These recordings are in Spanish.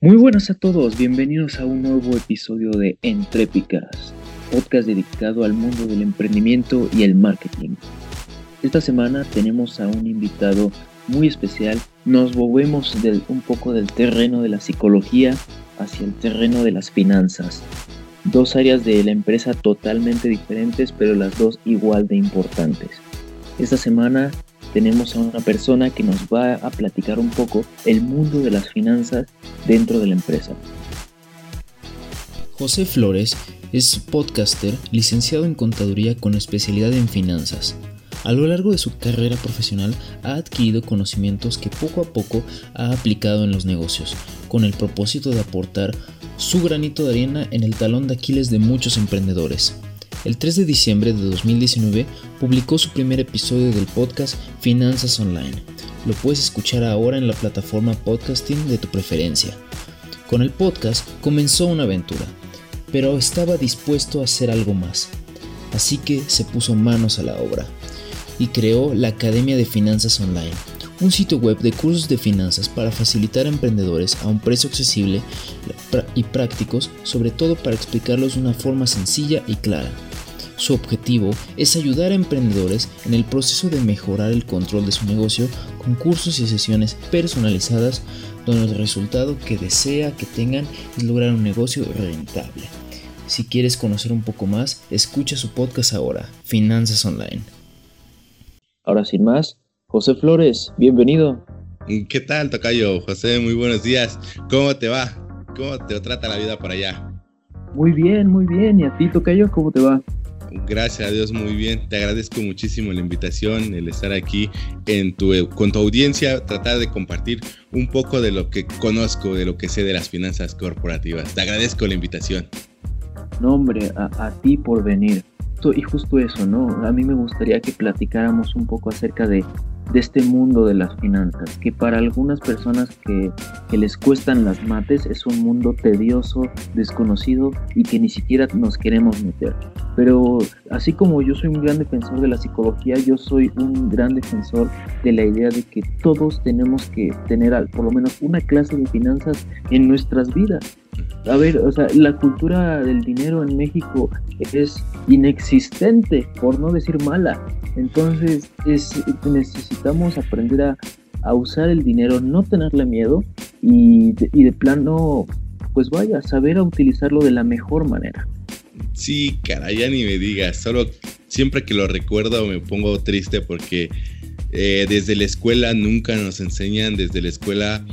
Muy buenas a todos, bienvenidos a un nuevo episodio de Entrépicas, podcast dedicado al mundo del emprendimiento y el marketing. Esta semana tenemos a un invitado muy especial, nos movemos un poco del terreno de la psicología hacia el terreno de las finanzas. Dos áreas de la empresa totalmente diferentes, pero las dos igual de importantes. Esta semana tenemos a una persona que nos va a platicar un poco el mundo de las finanzas dentro de la empresa. José Flores es podcaster licenciado en contaduría con especialidad en finanzas. A lo largo de su carrera profesional ha adquirido conocimientos que poco a poco ha aplicado en los negocios, con el propósito de aportar su granito de arena en el talón de Aquiles de muchos emprendedores. El 3 de diciembre de 2019 publicó su primer episodio del podcast Finanzas Online. Lo puedes escuchar ahora en la plataforma podcasting de tu preferencia. Con el podcast comenzó una aventura, pero estaba dispuesto a hacer algo más. Así que se puso manos a la obra y creó la Academia de Finanzas Online, un sitio web de cursos de finanzas para facilitar a emprendedores a un precio accesible y prácticos, sobre todo para explicarlos de una forma sencilla y clara. Su objetivo es ayudar a emprendedores en el proceso de mejorar el control de su negocio con cursos y sesiones personalizadas donde el resultado que desea que tengan es lograr un negocio rentable. Si quieres conocer un poco más, escucha su podcast ahora, Finanzas Online. Ahora sin más, José Flores, bienvenido. ¿Qué tal, Tocayo? José, muy buenos días. ¿Cómo te va? ¿Cómo te trata la vida por allá? Muy bien, muy bien. ¿Y a ti, Tocayo, cómo te va? Gracias a Dios, muy bien. Te agradezco muchísimo la invitación, el estar aquí en tu, con tu audiencia, tratar de compartir un poco de lo que conozco, de lo que sé de las finanzas corporativas. Te agradezco la invitación. No, hombre, a, a ti por venir. Y justo eso, ¿no? A mí me gustaría que platicáramos un poco acerca de de este mundo de las finanzas, que para algunas personas que, les cuestan las mates es un mundo tedioso, desconocido y que ni siquiera nos queremos meter. Pero así como yo soy un gran defensor de la psicología, yo soy un gran defensor de la idea de que todos tenemos que tener por lo menos una clase de finanzas en nuestras vidas. A ver, o sea, la cultura del dinero en México es inexistente, por no decir mala. Entonces es, necesitamos aprender a, usar el dinero, no tenerle miedo y de, y de plano, pues vaya, saber a utilizarlo de la mejor manera. Sí, cara, ya ni me digas, solo siempre que lo recuerdo me pongo triste porque eh, desde la escuela nunca nos enseñan, desde la escuela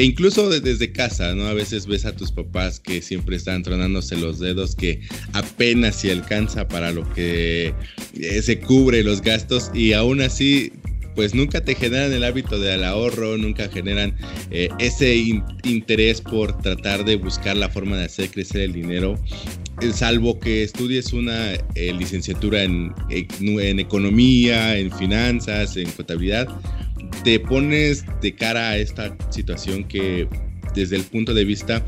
e incluso desde casa, ¿no? A veces ves a tus papás que siempre están tronándose los dedos, que apenas si alcanza para lo que eh, se cubre los gastos y aún así pues nunca te generan el hábito del ahorro, nunca generan eh, ese interés por tratar de buscar la forma de hacer crecer el dinero, eh, salvo que estudies una licenciatura en, en economía, en finanzas, en contabilidad te pones de cara a esta situación que desde el punto de vista,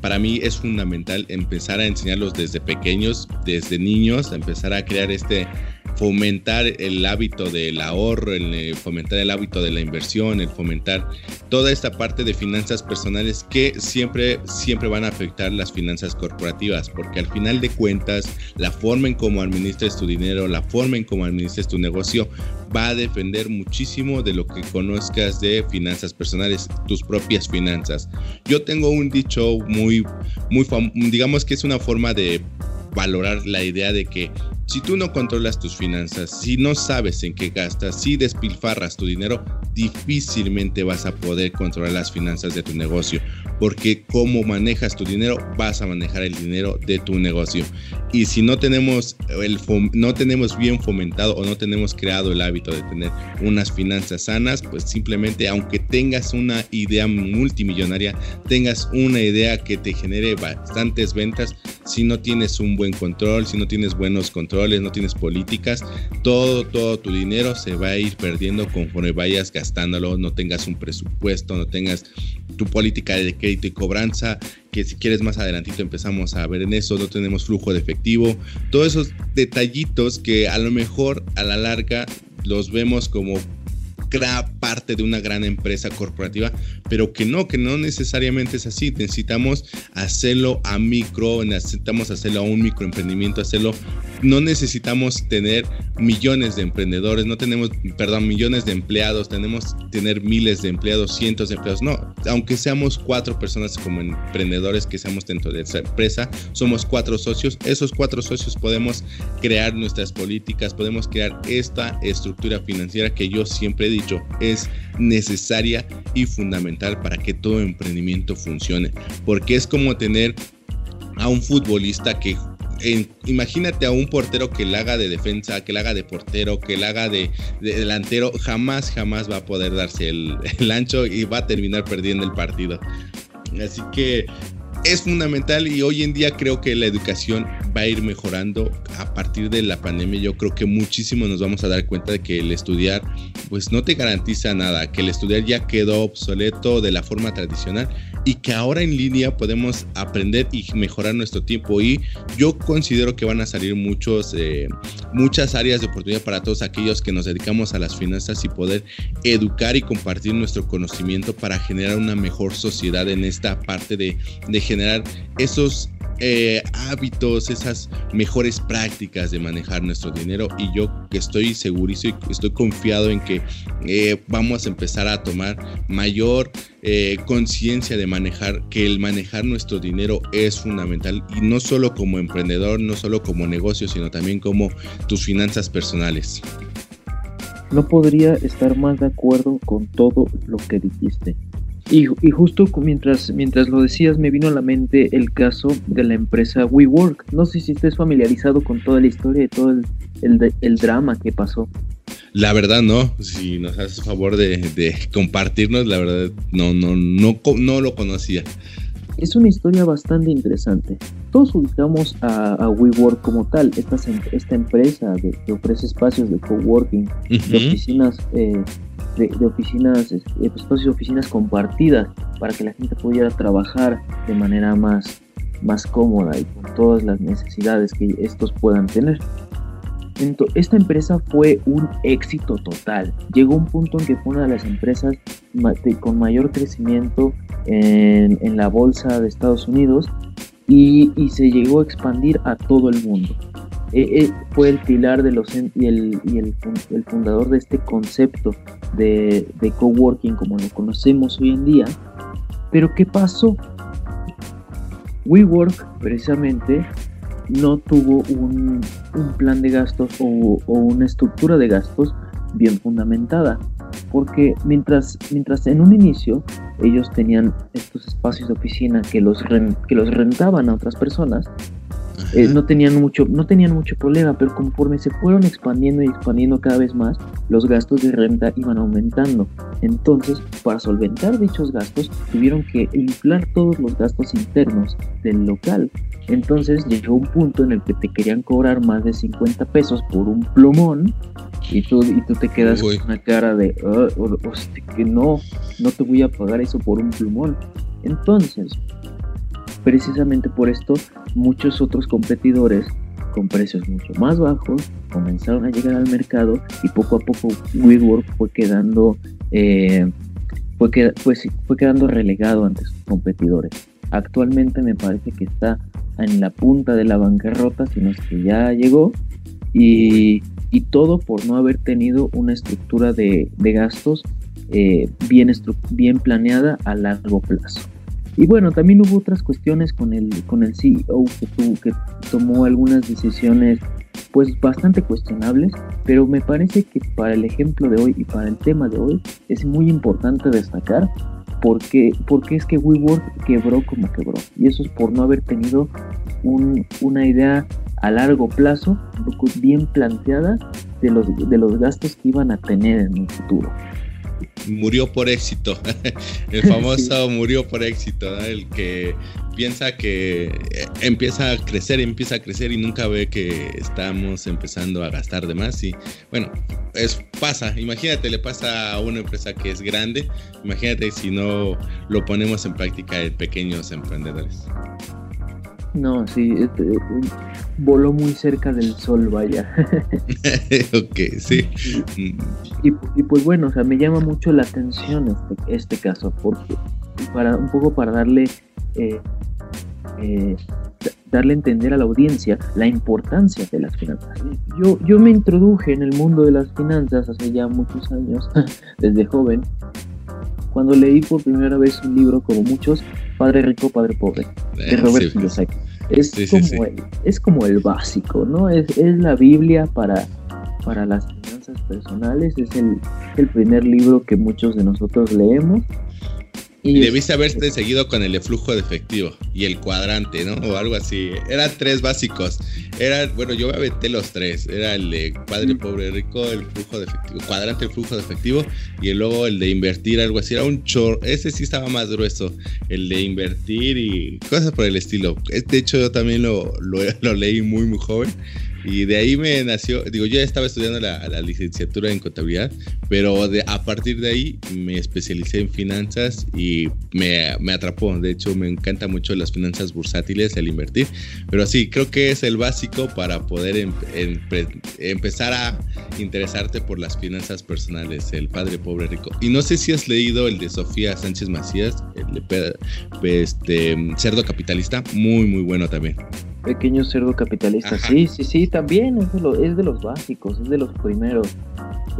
para mí es fundamental empezar a enseñarlos desde pequeños, desde niños, a empezar a crear este fomentar el hábito del ahorro, el eh, fomentar el hábito de la inversión, el fomentar toda esta parte de finanzas personales que siempre, siempre van a afectar las finanzas corporativas, porque al final de cuentas, la forma en cómo administres tu dinero, la forma en cómo administres tu negocio, va a defender muchísimo de lo que conozcas de finanzas personales, tus propias finanzas. Yo tengo un dicho muy, muy, digamos que es una forma de valorar la idea de que si tú no controlas tus finanzas, si no sabes en qué gastas, si despilfarras tu dinero, difícilmente vas a poder controlar las finanzas de tu negocio, porque cómo manejas tu dinero, vas a manejar el dinero de tu negocio. Y si no tenemos, el no tenemos bien fomentado o no tenemos creado el hábito de tener unas finanzas sanas, pues simplemente aunque tengas una idea multimillonaria, tengas una idea que te genere bastantes ventas, si no tienes un buen control, si no tienes buenos controles, no tienes políticas, todo, todo tu dinero se va a ir perdiendo conforme vayas gastándolo, no tengas un presupuesto, no tengas tu política de crédito y cobranza, que si quieres más adelantito empezamos a ver en eso, no tenemos flujo de efectivo, todos esos detallitos que a lo mejor a la larga los vemos como parte de una gran empresa corporativa, pero que no, que no necesariamente es así. Necesitamos hacerlo a micro, necesitamos hacerlo a un microemprendimiento, hacerlo. No necesitamos tener millones de emprendedores, no tenemos, perdón, millones de empleados, tenemos tener miles de empleados, cientos de empleados. No, aunque seamos cuatro personas como emprendedores que seamos dentro de esa empresa, somos cuatro socios. Esos cuatro socios podemos crear nuestras políticas, podemos crear esta estructura financiera que yo siempre he dicho es necesaria y fundamental para que todo emprendimiento funcione. Porque es como tener a un futbolista que imagínate a un portero que le haga de defensa, que le haga de portero, que le haga de, delantero, jamás, jamás va a poder darse el, el, ancho y va a terminar perdiendo el partido. Así que es fundamental y hoy en día creo que la educación va a ir mejorando a partir de la pandemia. Yo creo que muchísimo nos vamos a dar cuenta de que el estudiar pues no te garantiza nada, que el estudiar ya quedó obsoleto de la forma tradicional y que ahora en línea podemos aprender y mejorar nuestro tiempo. Y yo considero que van a salir muchos eh, muchas áreas de oportunidad para todos aquellos que nos dedicamos a las finanzas y poder educar y compartir nuestro conocimiento para generar una mejor sociedad en esta parte de, de generar esos eh, hábitos, esas mejores prácticas de manejar nuestro dinero y yo estoy segurísimo y estoy confiado en que eh, vamos a empezar a tomar mayor eh, conciencia de manejar, que el manejar nuestro dinero es fundamental y no solo como emprendedor, no solo como negocio, sino también como tus finanzas personales. No podría estar más de acuerdo con todo lo que dijiste. Y, justo mientras, mientras lo decías me vino a la mente el caso de la empresa WeWork. No sé si estés familiarizado con toda la historia y todo el, drama que pasó. La verdad no, si nos haces favor de, compartirnos, la verdad no, no, no, no lo conocía. Es una historia bastante interesante. Todos ubicamos a, WeWork como tal, esta, esta empresa que ofrece espacios de coworking, de oficinas eh, de, oficinas, eh, espacios de oficinas compartidas para que la gente pudiera trabajar de manera más, más cómoda y con todas las necesidades que estos puedan tener. Entonces, esta empresa fue un éxito total. Llegó un punto en que fue una de las empresas con mayor crecimiento en, en, la bolsa de Estados Unidos y, y se llegó a expandir a todo el mundo. Eh, eh, fue el pilar de los y, el, fundador de este concepto de, de coworking como lo conocemos hoy en día. Pero ¿qué pasó? WeWork precisamente no tuvo un, un plan de gastos o, una estructura de gastos bien fundamentada. Porque mientras, mientras en un inicio ellos tenían estos espacios de oficina que los, que los rentaban a otras personas, eh, no, tenían mucho, no tenían mucho problema, pero conforme se fueron expandiendo y expandiendo cada vez más, los gastos de renta iban aumentando. Entonces, para solventar dichos gastos, tuvieron que inflar todos los gastos internos del local. Entonces llegó un punto en el que te querían cobrar más de 50 pesos por un plumón y tú, y tú te quedas con una cara de, que no, no te voy a pagar eso por un plumón. Entonces, Precisamente por esto, muchos otros competidores con precios mucho más bajos comenzaron a llegar al mercado y poco a poco WeWork fue quedando, eh, fue, pues, fue quedando relegado ante sus competidores. Actualmente me parece que está en la punta de la bancarrota, sino es que ya llegó y, todo por no haber tenido una estructura de, gastos eh, bien, bien planeada a largo plazo. Y bueno, también hubo otras cuestiones con el, con el CEO que, tuvo, que tomó algunas decisiones pues bastante cuestionables, pero me parece que para el ejemplo de hoy y para el tema de hoy es muy importante destacar porque, porque es que WeWork quebró como quebró. Y eso es por no haber tenido una idea a largo plazo bien planteada de los, de los gastos que iban a tener en el futuro murió por éxito. el famoso murió por éxito, el que piensa que eh, empieza a crecer, empieza a crecer y nunca ve que estamos empezando a gastar de más. Y bueno, es, pasa, imagínate, le pasa a una empresa que es grande, imagínate si no lo ponemos en práctica en pequeños emprendedores. No, sí, este, voló muy cerca del sol, vaya. ok, sí. Y, pues bueno, o sea, me llama mucho la atención este, este caso, porque para un poco para darle eh, eh, darle a entender a la audiencia la importancia de las finanzas. Yo, yo me introduje en el mundo de las finanzas hace ya muchos años, desde joven, cuando leí por primera vez un libro como muchos, Padre Rico, Padre Pobre, de eh, Robert Kiyosaki. Es, como el, es como el básico, ¿no? Es, es la Biblia para, para las finanzas personales, es el, el primer libro que muchos de nosotros leemos y debiste haberte seguido con el flujo de efectivo y el cuadrante, ¿no? O algo así. Eran tres básicos. Era, bueno, yo me aventé los tres. Era el de padre, pobre, rico, el flujo de efectivo, cuadrante, el flujo de efectivo y luego el de invertir, algo así. Era un chorro. Ese sí estaba más grueso. El de invertir y cosas por el estilo. De hecho, yo también lo, lo, lo leí muy, muy joven. Y de ahí me nació, digo, yo ya estaba estudiando la, licenciatura en contabilidad, pero de, a partir de ahí me especialicé en finanzas y me, me atrapó. De hecho, me encanta mucho las finanzas bursátiles, el invertir. Pero sí, creo que es el básico para poder em, empezar a interesarte por las finanzas personales, el padre pobre rico. Y no sé si has leído el de Sofía Sánchez Macías, el de este, Cerdo Capitalista, muy, muy bueno también. Pequeño cerdo capitalista, sí, sí, sí, también es de, es de los básicos, es de los primeros.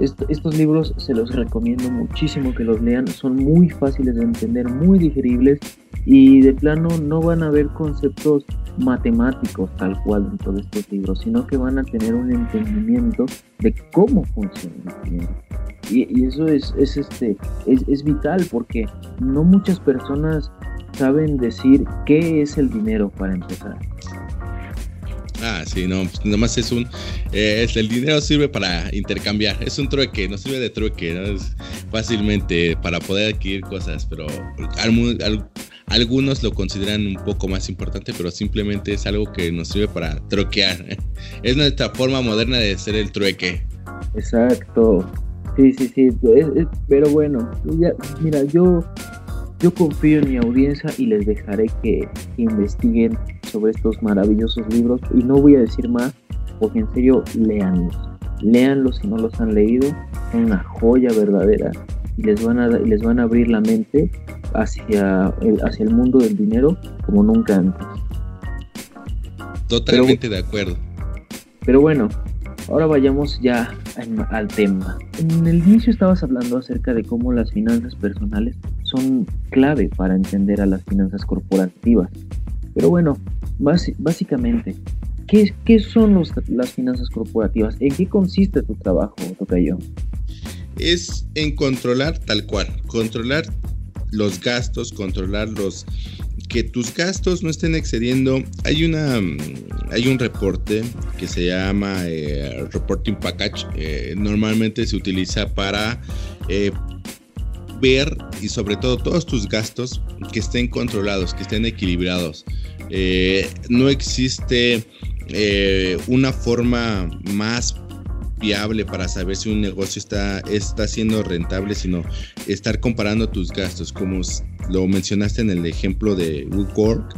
estos libros se los recomiendo muchísimo que los lean, son muy fáciles de entender, muy digeribles y de plano no van a ver conceptos matemáticos tal cual dentro de estos libros, sino que van a tener un entendimiento de cómo funciona el dinero. Y, eso es, es este, es, es vital porque no muchas personas saben decir qué es el dinero para empezar. Ah, sí, no, pues nomás es un. Eh, el dinero sirve para intercambiar, es un trueque, no sirve de trueque, ¿no? Es fácilmente para poder adquirir cosas, pero algunos lo consideran un poco más importante, pero simplemente es algo que nos sirve para troquear. Es nuestra forma moderna de hacer el trueque. Exacto. Sí, sí, sí. pero bueno, mira, yo yo confío en mi audiencia y les dejaré que investiguen sobre estos maravillosos libros y no voy a decir más porque en serio leanlos. Leanlos si no los han leído, son una joya verdadera y les van a, les van a abrir la mente hacia el, hacia el mundo del dinero como nunca antes. Totalmente de acuerdo. Pero bueno, ahora vayamos ya al tema. En el inicio estabas hablando acerca de cómo las finanzas personales son clave para entender a las finanzas corporativas. Pero bueno, básicamente, ¿qué, son las finanzas corporativas? ¿En qué consiste tu trabajo, Tocayo? Es en controlar tal cual, controlar los gastos, controlar los que tus gastos no estén excediendo. Hay una hay un reporte que se llama eh, reporting package. Eh, normalmente se utiliza para eh, ver y sobre todo todos tus gastos que estén controlados, que estén equilibrados. Eh, no existe eh, una forma más viable para saber si un negocio está, está siendo rentable, sino estar comparando tus gastos, como lo mencionaste en el ejemplo de WooCorp.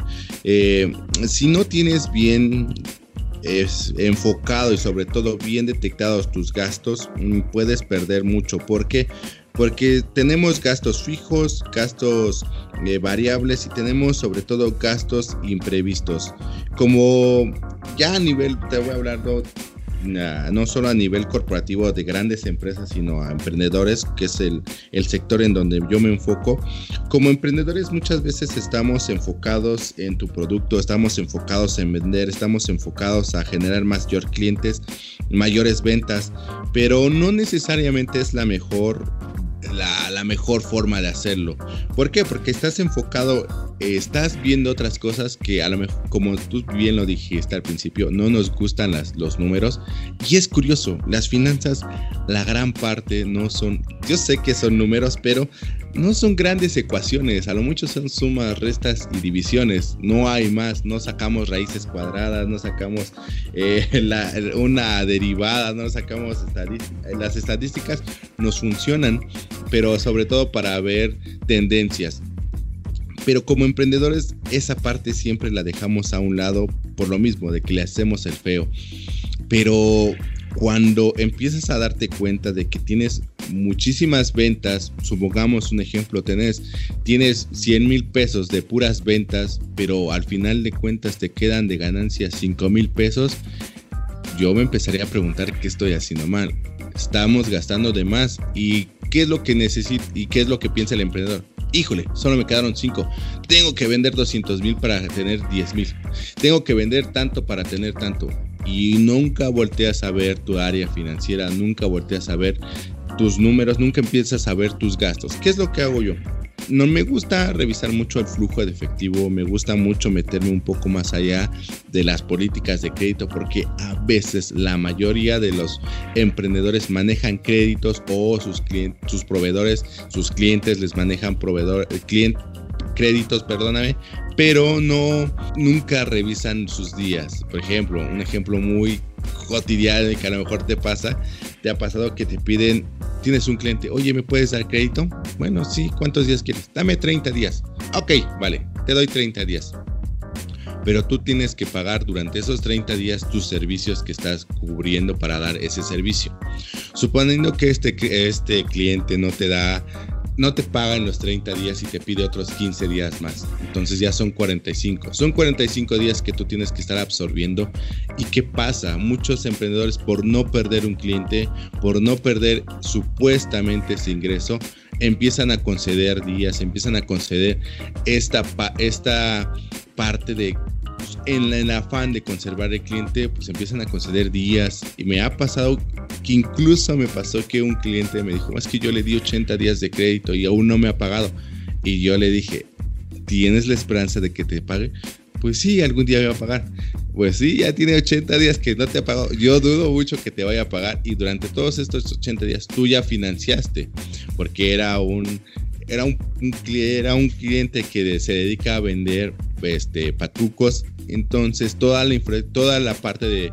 Eh, si no tienes bien enfocado y sobre todo bien detectados tus gastos, mm, puedes perder mucho. porque porque tenemos gastos fijos, gastos eh, variables y tenemos sobre todo gastos imprevistos. Como ya a nivel, te voy a hablar no, solo a nivel corporativo de grandes empresas, sino a emprendedores, que es el, el sector en donde yo me enfoco. Como emprendedores muchas veces estamos enfocados en tu producto, estamos enfocados en vender, estamos enfocados a generar mayor clientes, mayores ventas, pero no necesariamente es la mejor la, mejor forma de hacerlo. ¿Por qué? Porque estás enfocado, eh, estás viendo otras cosas que a lo mejor, como tú bien lo dijiste al principio, no nos gustan los números. Y es curioso, las finanzas, la gran parte no son, yo sé que son números, pero no son grandes ecuaciones, a lo mucho son sumas, restas y divisiones, no hay más, no sacamos raíces cuadradas, no sacamos eh, una derivada, no sacamos las estadísticas, nos funcionan, pero sobre todo para ver tendencias. Pero como emprendedores, esa parte siempre la dejamos a un lado por lo mismo, de que le hacemos el feo. Pero cuando empiezas a darte cuenta de que tienes muchísimas ventas, supongamos un ejemplo, tenés, tienes 100 mil pesos de puras ventas, pero al final de cuentas te quedan de ganancias 5 mil pesos, yo me empezaría a preguntar qué estoy haciendo mal. Estamos gastando de más y qué es lo que necesita y qué es lo que piensa el emprendedor. Híjole, solo me quedaron 5. Tengo que vender 200 mil para tener 10 mil. Tengo que vender tanto para tener tanto y nunca volteas a ver tu área financiera, nunca volteas a ver tus números, nunca empiezas a ver tus gastos. ¿Qué es lo que hago yo? No me gusta revisar mucho el flujo de efectivo, me gusta mucho meterme un poco más allá de las políticas de crédito porque a veces la mayoría de los emprendedores manejan créditos o sus clientes, sus proveedores, sus clientes les manejan proveedor, cliente, créditos, perdóname, pero no, nunca revisan sus días. Por ejemplo, un ejemplo muy cotidiano que a lo mejor te pasa, te ha pasado que te piden, tienes un cliente, oye, ¿me puedes dar crédito? Bueno, sí, ¿cuántos días quieres? Dame 30 días. Ok, vale, te doy 30 días. Pero tú tienes que pagar durante esos 30 días tus servicios que estás cubriendo para dar ese servicio. Suponiendo que este, este cliente no te da no te pagan los 30 días y te pide otros 15 días más. Entonces ya son 45. Son 45 días que tú tienes que estar absorbiendo. ¿Y qué pasa? Muchos emprendedores por no perder un cliente, por no perder supuestamente ese ingreso, empiezan a conceder días, empiezan a conceder esta, esta parte de en, el afán de conservar el cliente, pues empiezan a conceder días. Y me ha pasado que incluso me pasó que un cliente me dijo, es que yo le di 80 días de crédito y aún no me ha pagado. Y yo le dije, ¿tienes la esperanza de que te pague? Pues sí, algún día me va a pagar. Pues sí, ya tiene 80 días que no te ha pagado. Yo dudo mucho que te vaya a pagar. Y durante todos estos 80 días tú ya financiaste. Porque era un, era un, era un cliente que se dedica a vender este, patucos. Entonces toda la, toda la parte de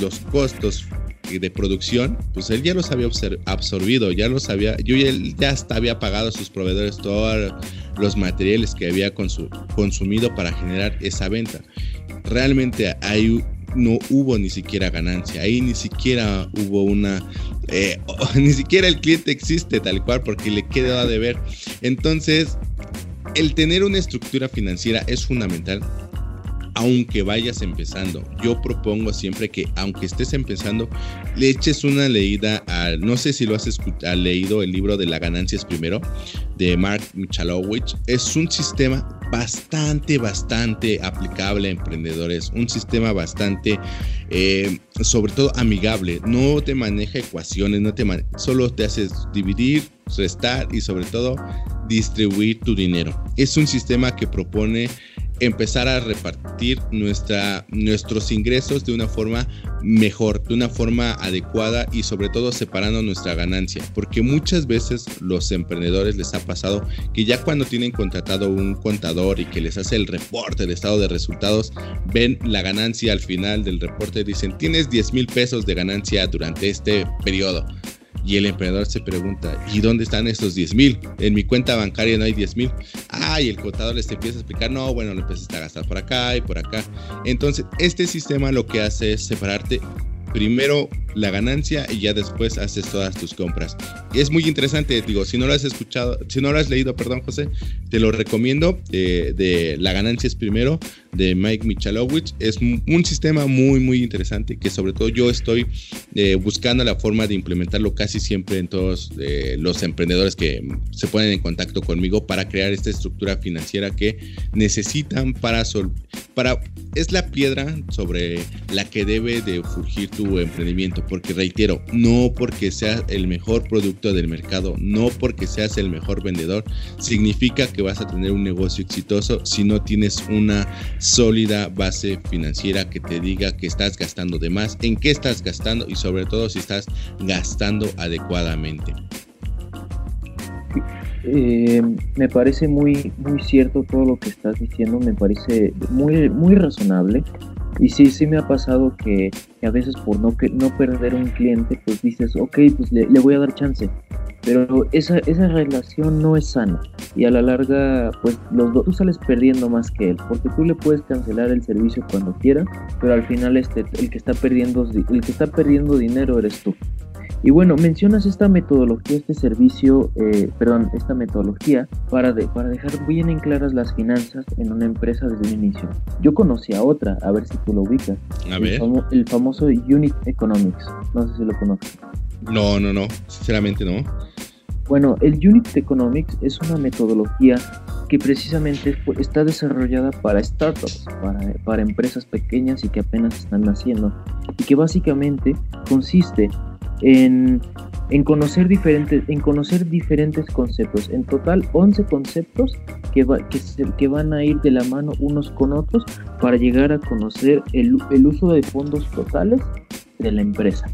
los costos de producción, pues él ya los había absorbido, ya los había, yo ya, ya hasta había pagado a sus proveedores todos los materiales que había consumido para generar esa venta. Realmente hay no hubo ni siquiera ganancia, ahí ni siquiera hubo una, eh, ni siquiera el cliente existe tal cual porque le queda de ver. Entonces, el tener una estructura financiera es fundamental aunque vayas empezando. Yo propongo siempre que, aunque estés empezando, le eches una leída a, no sé si lo has leído el libro de la ganancias primero, de Mark Michalowicz. Es un sistema bastante, bastante aplicable a emprendedores. Un sistema bastante, eh, sobre todo, amigable. No te maneja ecuaciones, no te solo te haces dividir, restar y sobre todo distribuir tu dinero. Es un sistema que propone empezar a repartir nuestra, nuestros ingresos de una forma mejor, de una forma adecuada y sobre todo separando nuestra ganancia. Porque muchas veces los emprendedores les ha pasado que ya cuando tienen contratado un contador y que les hace el reporte de estado de resultados, ven la ganancia al final del reporte y dicen, tienes 10 mil pesos de ganancia durante este periodo. Y el emprendedor se pregunta, ¿y dónde están esos 10 mil? En mi cuenta bancaria no hay 10 mil. Ah, y el contador les empieza a explicar, no, bueno, lo empezaste a gastar por acá y por acá. Entonces, este sistema lo que hace es separarte primero la ganancia y ya después haces todas tus compras. Es muy interesante, digo, si no lo has escuchado, si no lo has leído, perdón José, te lo recomiendo, eh, de La ganancia es primero, de Mike Michalowicz. Es un sistema muy, muy interesante que sobre todo yo estoy eh, buscando la forma de implementarlo casi siempre en todos eh, los emprendedores que se ponen en contacto conmigo para crear esta estructura financiera que necesitan para, para es la piedra sobre la que debe de surgir tu emprendimiento porque reitero, no porque seas el mejor producto del mercado, no porque seas el mejor vendedor, significa que vas a tener un negocio exitoso si no tienes una sólida base financiera que te diga que estás gastando de más, en qué estás gastando y sobre todo si estás gastando adecuadamente. Eh, me parece muy, muy cierto todo lo que estás diciendo, me parece muy, muy razonable. Y sí, sí me ha pasado que, a veces por no, que, no perder un cliente, pues dices, ok, pues le, voy a dar chance. Pero esa, esa relación no es sana y a la larga pues los dos, tú sales perdiendo más que él porque tú le puedes cancelar el servicio cuando quieras pero al final este el que está perdiendo el que está perdiendo dinero eres tú y bueno, mencionas esta metodología, este servicio, eh, perdón, esta metodología para, para dejar bien en claras las finanzas en una empresa desde el inicio. Yo conocí a otra, a ver si tú lo ubicas. A el ver. el famoso Unit Economics. No sé si lo conoces. No, no, no. Sinceramente no. Bueno, el Unit Economics es una metodología que precisamente está desarrollada para startups, para, empresas pequeñas y que apenas están naciendo, y que básicamente consiste en, conocer diferentes, en conocer diferentes conceptos. En total, 11 conceptos que, van a ir de la mano unos con otros para llegar a conocer el, el uso de fondos totales de la empresa.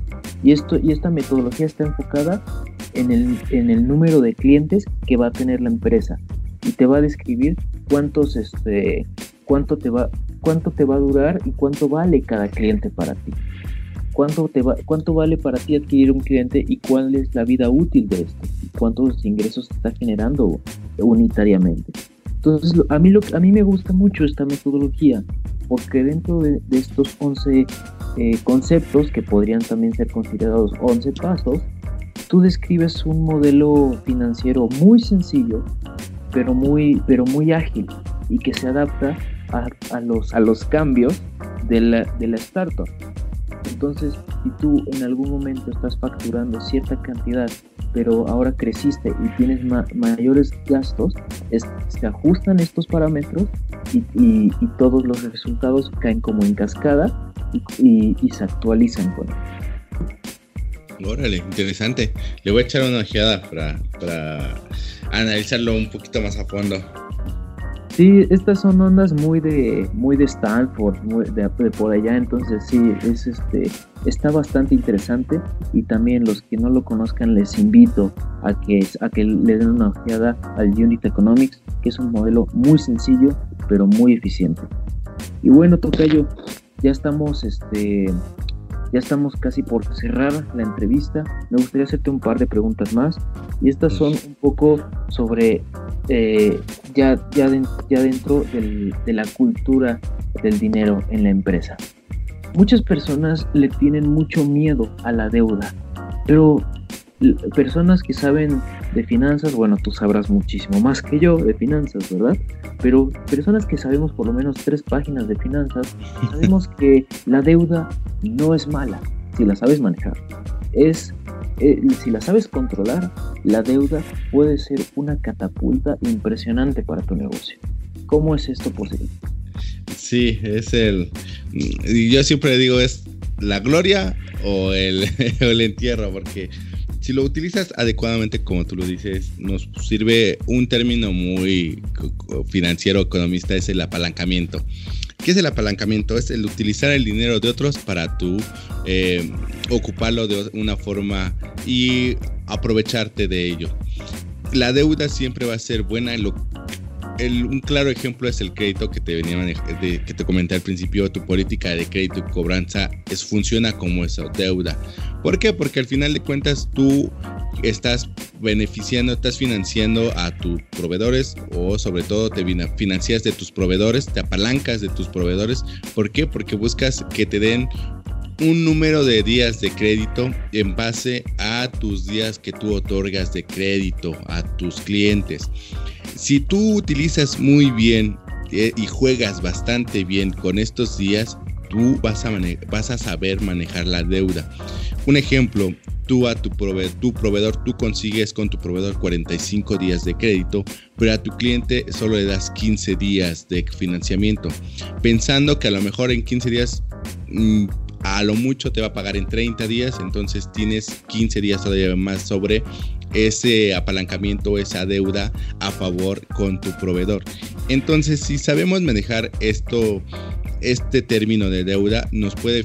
Y, esto, y esta metodología está enfocada en el, en el número de clientes que va a tener la empresa. Y te va a describir cuántos este cuánto te va cuánto te va a durar y cuánto vale cada cliente para ti. Cuánto te va, cuánto vale para ti adquirir un cliente y cuál es la vida útil de esto cuántos ingresos está generando unitariamente. Entonces a mí lo a mí me gusta mucho esta metodología porque dentro de, estos 11 eh, conceptos que podrían también ser considerados 11 pasos tú describes un modelo financiero muy sencillo pero muy, pero muy ágil y que se adapta a, a los, a los cambios de la, de la startup. Entonces, si tú en algún momento estás facturando cierta cantidad, pero ahora creciste y tienes ma mayores gastos, se ajustan estos parámetros y, todos los resultados caen como en cascada y, se actualizan con Órale, interesante. Le voy a echar una ojeada para analizarlo un poquito más a fondo. Sí, estas son ondas muy de muy de Stanford, muy de, por allá, entonces sí, es este está bastante interesante y también los que no lo conozcan les invito a que a que le den una ojeada al Unit Economics, que es un modelo muy sencillo pero muy eficiente. Y bueno, Tocayo, ya estamos este ya estamos casi por cerrar la entrevista. Me gustaría hacerte un par de preguntas más. Y estas son un poco sobre eh, ya, ya, de, ya dentro del, de la cultura del dinero en la empresa. Muchas personas le tienen mucho miedo a la deuda, pero personas que saben de finanzas, bueno, tú sabrás muchísimo más que yo de finanzas, ¿verdad? Pero personas que sabemos por lo menos tres páginas de finanzas, sabemos que la deuda no es mala si la sabes manejar. Es, eh, si la sabes controlar, la deuda puede ser una catapulta impresionante para tu negocio. ¿Cómo es esto posible? Sí, es el... Yo siempre digo es la gloria o el, o el entierro, porque si lo utilizas adecuadamente, como tú lo dices, nos sirve un término muy financiero, economista, es el apalancamiento. ¿Qué es el apalancamiento? Es el utilizar el dinero de otros para tú eh, ocuparlo de una forma y aprovecharte de ello. La deuda siempre va a ser buena. Lo, un claro ejemplo es el crédito que te venía de, que te comenté al principio. Tu política de crédito y cobranza es, funciona como eso, deuda. ¿Por qué? Porque al final de cuentas tú estás beneficiando, estás financiando a tus proveedores o sobre todo te financias de tus proveedores, te apalancas de tus proveedores. ¿Por qué? Porque buscas que te den un número de días de crédito en base a tus días que tú otorgas de crédito a tus clientes. Si tú utilizas muy bien eh, y juegas bastante bien con estos días, tú vas a, saber manejar la deuda. Un ejemplo, tú a tu proveedor, tú consigues con tu proveedor 45 días de crédito, pero a tu cliente solo le das 15 días de financiamiento, pensando que a lo mejor en 15 días mmm, a lo mucho te va a pagar en 30 días, entonces tienes 15 días todavía más sobre ese apalancamiento, esa deuda a favor con tu proveedor. Entonces, si sabemos manejar esto, este término de deuda, nos puede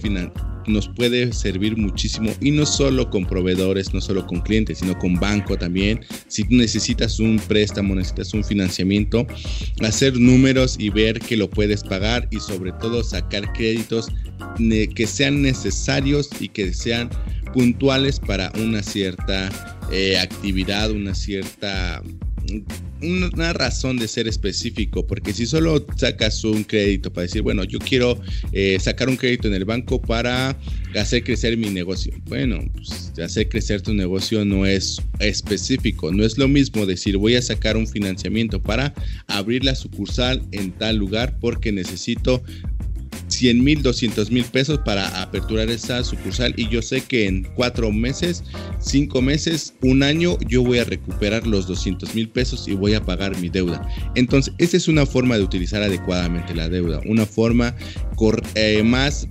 nos puede servir muchísimo y no solo con proveedores, no solo con clientes, sino con banco también. Si necesitas un préstamo, necesitas un financiamiento, hacer números y ver que lo puedes pagar y sobre todo sacar créditos que sean necesarios y que sean puntuales para una cierta eh, actividad, una cierta una razón de ser específico, porque si solo sacas un crédito para decir, bueno, yo quiero eh, sacar un crédito en el banco para hacer crecer mi negocio. Bueno, pues, hacer crecer tu negocio no es específico, no es lo mismo decir voy a sacar un financiamiento para abrir la sucursal en tal lugar porque necesito 100 mil, 200 mil pesos para aperturar esa sucursal y yo sé que en cuatro meses, cinco meses, un año, yo voy a recuperar los 200 mil pesos y voy a pagar mi deuda. Entonces, esa es una forma de utilizar adecuadamente la deuda, una forma eh, más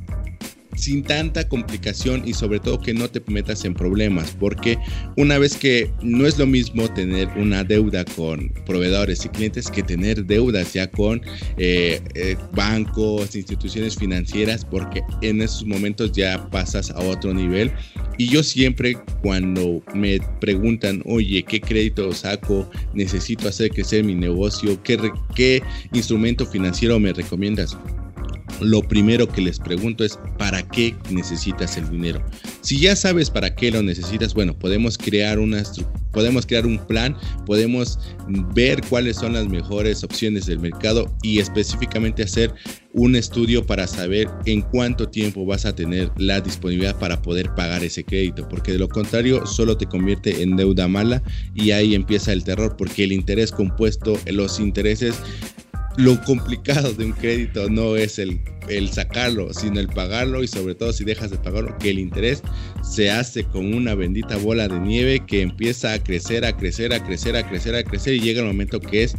sin tanta complicación y sobre todo que no te metas en problemas, porque una vez que no es lo mismo tener una deuda con proveedores y clientes que tener deudas ya con eh, eh, bancos, instituciones financieras, porque en esos momentos ya pasas a otro nivel. Y yo siempre cuando me preguntan, oye, ¿qué crédito saco? Necesito hacer crecer mi negocio, ¿qué, qué instrumento financiero me recomiendas? Lo primero que les pregunto es, ¿para qué necesitas el dinero? Si ya sabes para qué lo necesitas, bueno, podemos crear una podemos crear un plan, podemos ver cuáles son las mejores opciones del mercado y específicamente hacer un estudio para saber en cuánto tiempo vas a tener la disponibilidad para poder pagar ese crédito, porque de lo contrario solo te convierte en deuda mala y ahí empieza el terror, porque el interés compuesto, los intereses lo complicado de un crédito no es el, el, sacarlo, sino el pagarlo y sobre todo si dejas de pagarlo, que el interés se hace con una bendita bola de nieve que empieza a crecer, a crecer, a crecer, a crecer, a crecer y llega el momento que es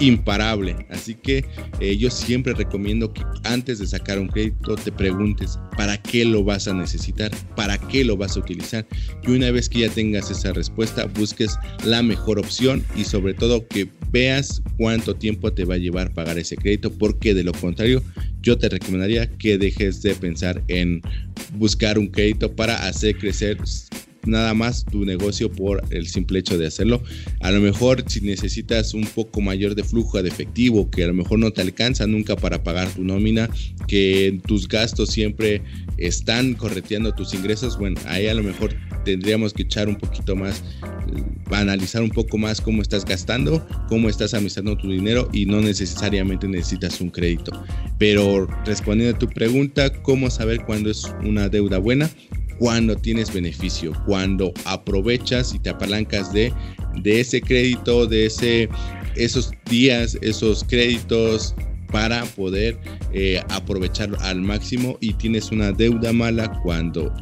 imparable. Así que eh, yo siempre recomiendo que antes de sacar un crédito te preguntes para qué lo vas a necesitar, para qué lo vas a utilizar. Y una vez que ya tengas esa respuesta, busques la mejor opción y sobre todo que veas cuánto tiempo te va a llevar pagar ese crédito, porque de lo contrario, yo te recomendaría que dejes de pensar en buscar un crédito para hacer crecer nada más tu negocio por el simple hecho de hacerlo. A lo mejor si necesitas un poco mayor de flujo de efectivo, que a lo mejor no te alcanza nunca para pagar tu nómina, que tus gastos siempre están correteando tus ingresos, bueno, ahí a lo mejor tendríamos que echar un poquito más, eh, analizar un poco más cómo estás gastando, cómo estás administrando tu dinero y no necesariamente necesitas un crédito. Pero respondiendo a tu pregunta, ¿cómo saber cuándo es una deuda buena? Cuando tienes beneficio, cuando aprovechas y te apalancas de, de ese crédito, de ese, esos días, esos créditos para poder eh, aprovecharlo al máximo y tienes una deuda mala cuando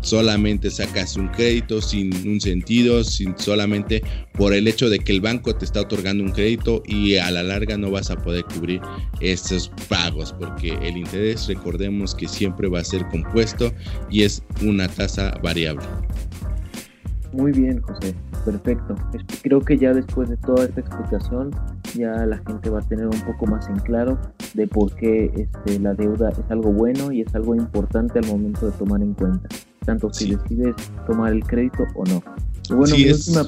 solamente sacas un crédito sin un sentido, sin solamente por el hecho de que el banco te está otorgando un crédito y a la larga no vas a poder cubrir esos pagos porque el interés recordemos que siempre va a ser compuesto y es una tasa variable. Muy bien, José. Perfecto. Creo que ya después de toda esta explicación, ya la gente va a tener un poco más en claro de por qué este, la deuda es algo bueno y es algo importante al momento de tomar en cuenta tanto si decides tomar el crédito o no. bueno, mi última...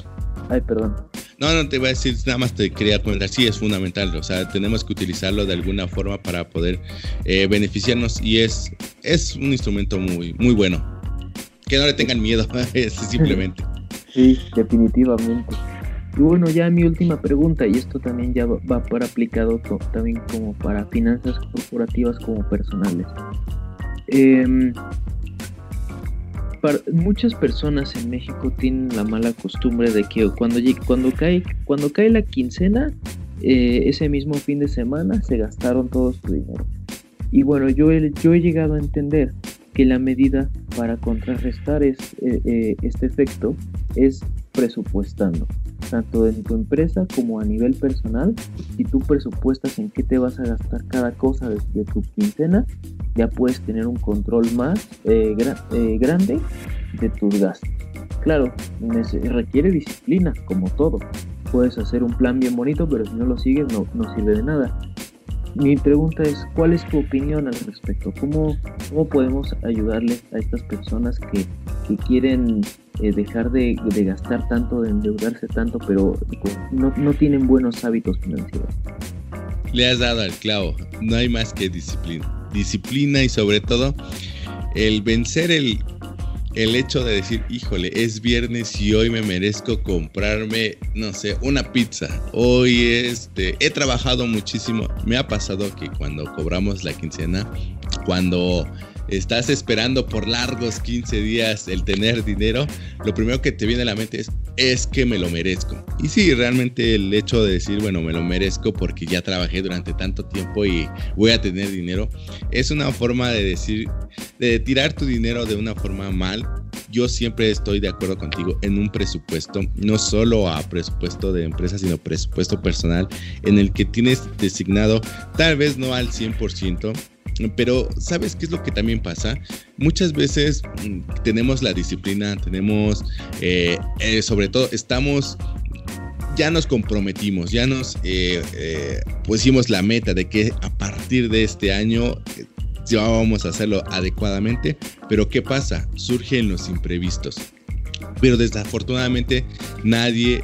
Ay, perdón. No, no te voy a decir, nada más te quería comentar, sí es fundamental, o sea, tenemos que utilizarlo de alguna forma para poder eh, beneficiarnos y es, es un instrumento muy, muy bueno. Que no le tengan miedo, simplemente. Sí, definitivamente. Y bueno, ya mi última pregunta, y esto también ya va para aplicado también como para finanzas corporativas como personales. Eh, muchas personas en México tienen la mala costumbre de que cuando, cuando, cae, cuando cae la quincena, eh, ese mismo fin de semana se gastaron todo su dinero. Y bueno, yo he, yo he llegado a entender que la medida para contrarrestar es, eh, eh, este efecto es presupuestando, tanto en tu empresa como a nivel personal. Si tú presupuestas en qué te vas a gastar cada cosa de, tu quincena, ya puedes tener un control más eh, grande de tus gastos. Claro, requiere disciplina, como todo. Puedes hacer un plan bien bonito, pero si no lo sigues no sirve de nada mi pregunta es, ¿cuál es tu opinión al respecto? ¿Cómo, cómo podemos ayudarles a estas personas que, quieren eh, dejar de, gastar tanto, de endeudarse tanto, pero no, no tienen buenos hábitos financieros? Le has dado al clavo, no hay más que disciplina. Disciplina y sobre todo el vencer el el hecho de decir, híjole, es viernes y hoy me merezco comprarme, no sé, una pizza. Hoy este, he trabajado muchísimo. Me ha pasado que cuando cobramos la quincena, cuando estás esperando por largos 15 días el tener dinero, lo primero que te viene a la mente es, es que me lo merezco. Y sí, realmente el hecho de decir, bueno, me lo merezco porque ya trabajé durante tanto tiempo y voy a tener dinero, es una forma de decir, de tirar tu dinero de una forma mal. Yo siempre estoy de acuerdo contigo en un presupuesto, no solo a presupuesto de empresa, sino presupuesto personal en el que tienes designado, tal vez no al 100%, pero ¿sabes qué es lo que también pasa? Muchas veces mm, tenemos la disciplina, tenemos, eh, eh, sobre todo, estamos ya nos comprometimos, ya nos eh, pusimos la meta de que a partir de este año ya vamos a hacerlo adecuadamente, pero ¿qué pasa? Surgen los imprevistos. Pero desafortunadamente nadie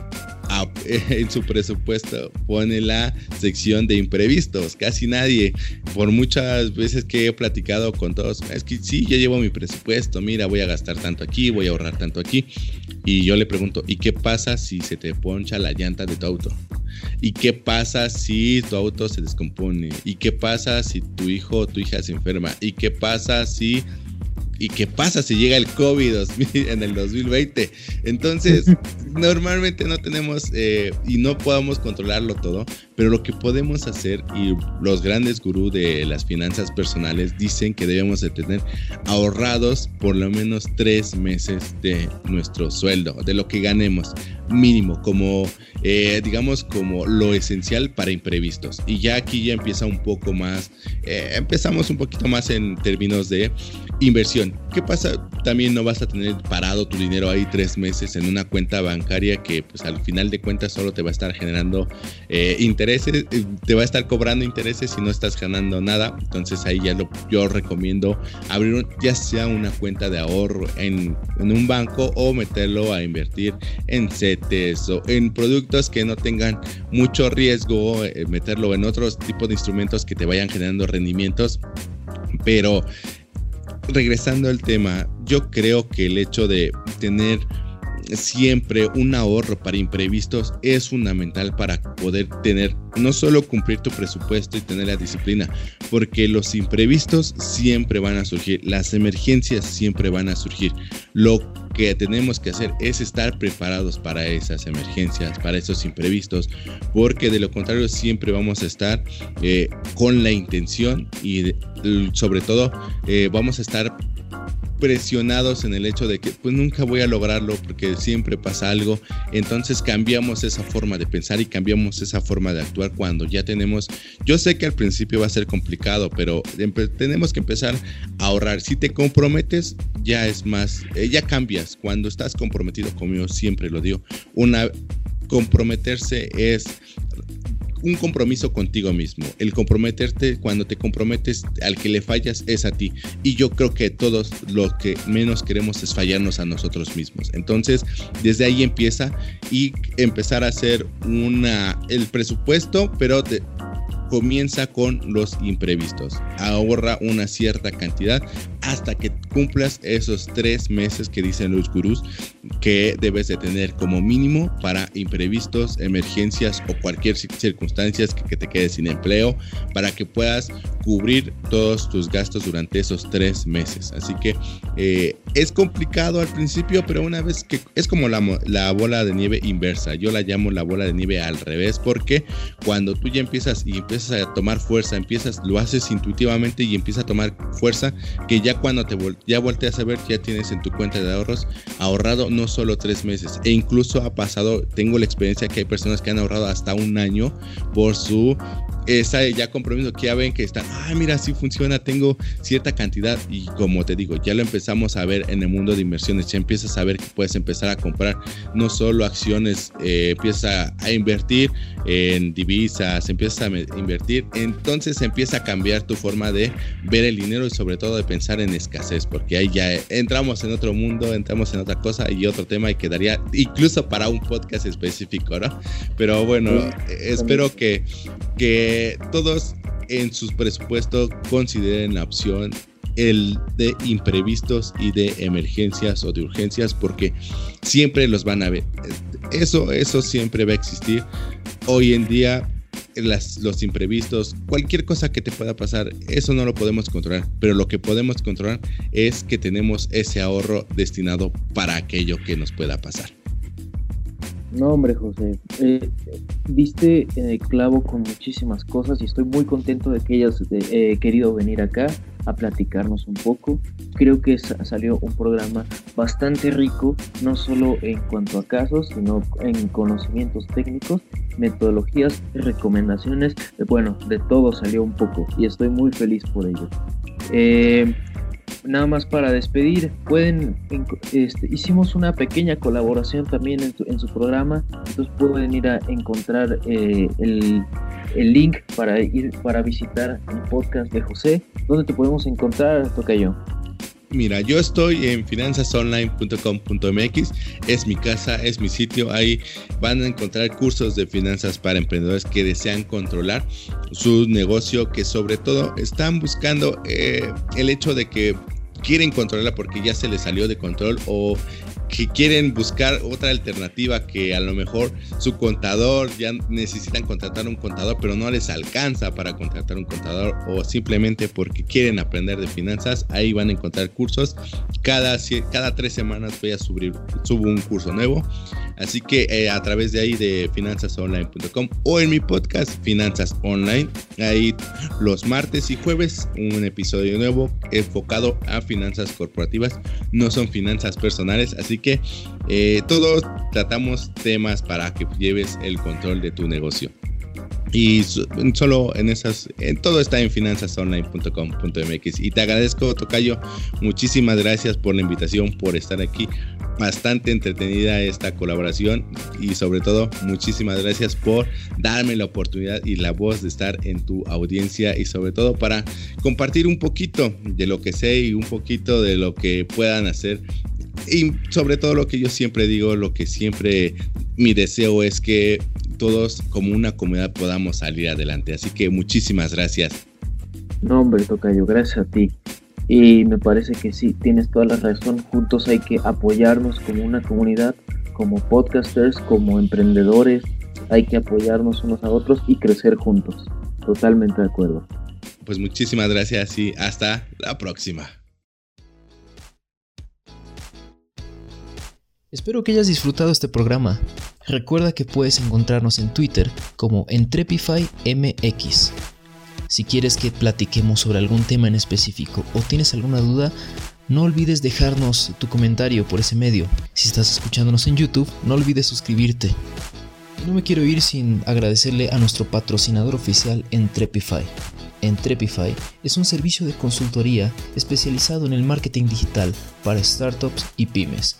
en su presupuesto pone la sección de imprevistos. Casi nadie, por muchas veces que he platicado con todos, es que sí, yo llevo mi presupuesto, mira, voy a gastar tanto aquí, voy a ahorrar tanto aquí. Y yo le pregunto, ¿y qué pasa si se te poncha la llanta de tu auto? ¿Y qué pasa si tu auto se descompone? ¿Y qué pasa si tu hijo o tu hija se enferma? ¿Y qué pasa si ¿Y qué pasa si llega el COVID en el 2020? Entonces, normalmente no tenemos eh, y no podemos controlarlo todo, pero lo que podemos hacer y los grandes gurús de las finanzas personales dicen que debemos de tener ahorrados por lo menos tres meses de nuestro sueldo, de lo que ganemos mínimo, como eh, digamos como lo esencial para imprevistos. Y ya aquí ya empieza un poco más, eh, empezamos un poquito más en términos de inversión. ¿Qué pasa? También no vas a tener parado tu dinero ahí tres meses en una cuenta bancaria que pues al final de cuentas solo te va a estar generando eh, intereses, te va a estar cobrando intereses si no estás ganando nada. Entonces ahí ya lo, yo recomiendo abrir ya sea una cuenta de ahorro en, en un banco o meterlo a invertir en set o en productos que no tengan mucho riesgo, eh, meterlo en otros tipos de instrumentos que te vayan generando rendimientos. Pero regresando al tema, yo creo que el hecho de tener siempre un ahorro para imprevistos es fundamental para poder tener, no solo cumplir tu presupuesto y tener la disciplina, porque los imprevistos siempre van a surgir, las emergencias siempre van a surgir. Lo que tenemos que hacer es estar preparados para esas emergencias, para esos imprevistos, porque de lo contrario siempre vamos a estar eh, con la intención y sobre todo eh, vamos a estar presionados en el hecho de que pues nunca voy a lograrlo porque siempre pasa algo. Entonces cambiamos esa forma de pensar y cambiamos esa forma de actuar cuando ya tenemos, yo sé que al principio va a ser complicado, pero tenemos que empezar a ahorrar. Si te comprometes, ya es más, eh, ya cambias. Cuando estás comprometido conmigo, siempre lo digo, una comprometerse es un compromiso contigo mismo. El comprometerte, cuando te comprometes, al que le fallas es a ti. Y yo creo que todos lo que menos queremos es fallarnos a nosotros mismos. Entonces, desde ahí empieza y empezar a hacer una, el presupuesto, pero de, comienza con los imprevistos. Ahorra una cierta cantidad hasta que cumplas esos tres meses que dicen los gurús que debes de tener como mínimo para imprevistos, emergencias o cualquier circunstancias que, te quedes sin empleo para que puedas cubrir todos tus gastos durante esos tres meses. Así que eh, es complicado al principio, pero una vez que es como la, la bola de nieve inversa. Yo la llamo la bola de nieve al revés porque cuando tú ya empiezas y empiezas a tomar fuerza, empiezas, lo haces intuitivamente y empieza a tomar fuerza que ya cuando te ya volteas a ver ya tienes en tu cuenta de ahorros ahorrado no solo tres meses. E incluso ha pasado, tengo la experiencia que hay personas que han ahorrado hasta un año por su esa ya compromiso que ya ven que están, ah, mira, sí funciona, tengo cierta cantidad y como te digo, ya lo empezamos a ver en el mundo de inversiones, ya empiezas a ver que puedes empezar a comprar no solo acciones, eh, empieza a invertir en divisas, empiezas a invertir, entonces empieza a cambiar tu forma de ver el dinero y sobre todo de pensar en escasez, porque ahí ya entramos en otro mundo, entramos en otra cosa y otro tema y quedaría incluso para un podcast específico, ¿no? Pero bueno, espero que, que todos en sus presupuestos consideren la opción el de imprevistos y de emergencias o de urgencias porque siempre los van a ver. Eso, eso siempre va a existir. Hoy en día los imprevistos, cualquier cosa que te pueda pasar, eso no lo podemos controlar, pero lo que podemos controlar es que tenemos ese ahorro destinado para aquello que nos pueda pasar. No, hombre, José, eh, diste eh, clavo con muchísimas cosas y estoy muy contento de que hayas eh, querido venir acá a platicarnos un poco. Creo que salió un programa bastante rico, no solo en cuanto a casos, sino en conocimientos técnicos, metodologías, recomendaciones. Bueno, de todo salió un poco y estoy muy feliz por ello nada más para despedir, pueden, este, hicimos una pequeña colaboración también en, su programa, entonces pueden ir a encontrar eh, el, link para ir para visitar el podcast de José. ¿Dónde te podemos encontrar, Tocayo? Mira, yo estoy en finanzasonline.com.mx, es mi casa, es mi sitio, ahí van a encontrar cursos de finanzas para emprendedores que desean controlar su negocio, que sobre todo están buscando eh, el hecho de que quieren controlarla porque ya se les salió de control o que quieren buscar otra alternativa que a lo mejor su contador ya necesitan contratar un contador pero no les alcanza para contratar un contador o simplemente porque quieren aprender de finanzas ahí van a encontrar cursos. Cada, cada tres semanas voy a subir subo un curso nuevo. Así que eh, a través de ahí de finanzasonline.com o en mi podcast Finanzas Online. Ahí los martes y jueves un episodio nuevo enfocado a finanzas corporativas. No son finanzas personales así que eh, todos tratamos temas para que lleves el control de tu negocio. Y solo en esas, en todo está en finanzasonline.com.mx. Y te agradezco, Tocayo. Muchísimas gracias por la invitación, por estar aquí. Bastante entretenida esta colaboración. Y sobre todo, muchísimas gracias por darme la oportunidad y la voz de estar en tu audiencia. Y sobre todo para compartir un poquito de lo que sé y un poquito de lo que puedan hacer y sobre todo lo que yo siempre digo, lo que siempre mi deseo es que todos como una comunidad podamos salir adelante. Así que muchísimas gracias. No, hombre, Tocayo, gracias a ti. Y me parece que sí, tienes toda la razón. Juntos hay que apoyarnos como una comunidad, como podcasters, como emprendedores. Hay que apoyarnos unos a otros y crecer juntos. Totalmente de acuerdo. Pues muchísimas gracias y hasta la próxima. Espero que hayas disfrutado este programa. Recuerda que puedes encontrarnos en Twitter como EntrepifyMX. Si quieres que platiquemos sobre algún tema en específico o tienes alguna duda, no olvides dejarnos tu comentario por ese medio. Si estás escuchándonos en YouTube, no olvides suscribirte. no me quiero ir sin agradecerle a nuestro patrocinador oficial Entrepify. Entrepify es un servicio de consultoría especializado en el marketing digital para startups y pymes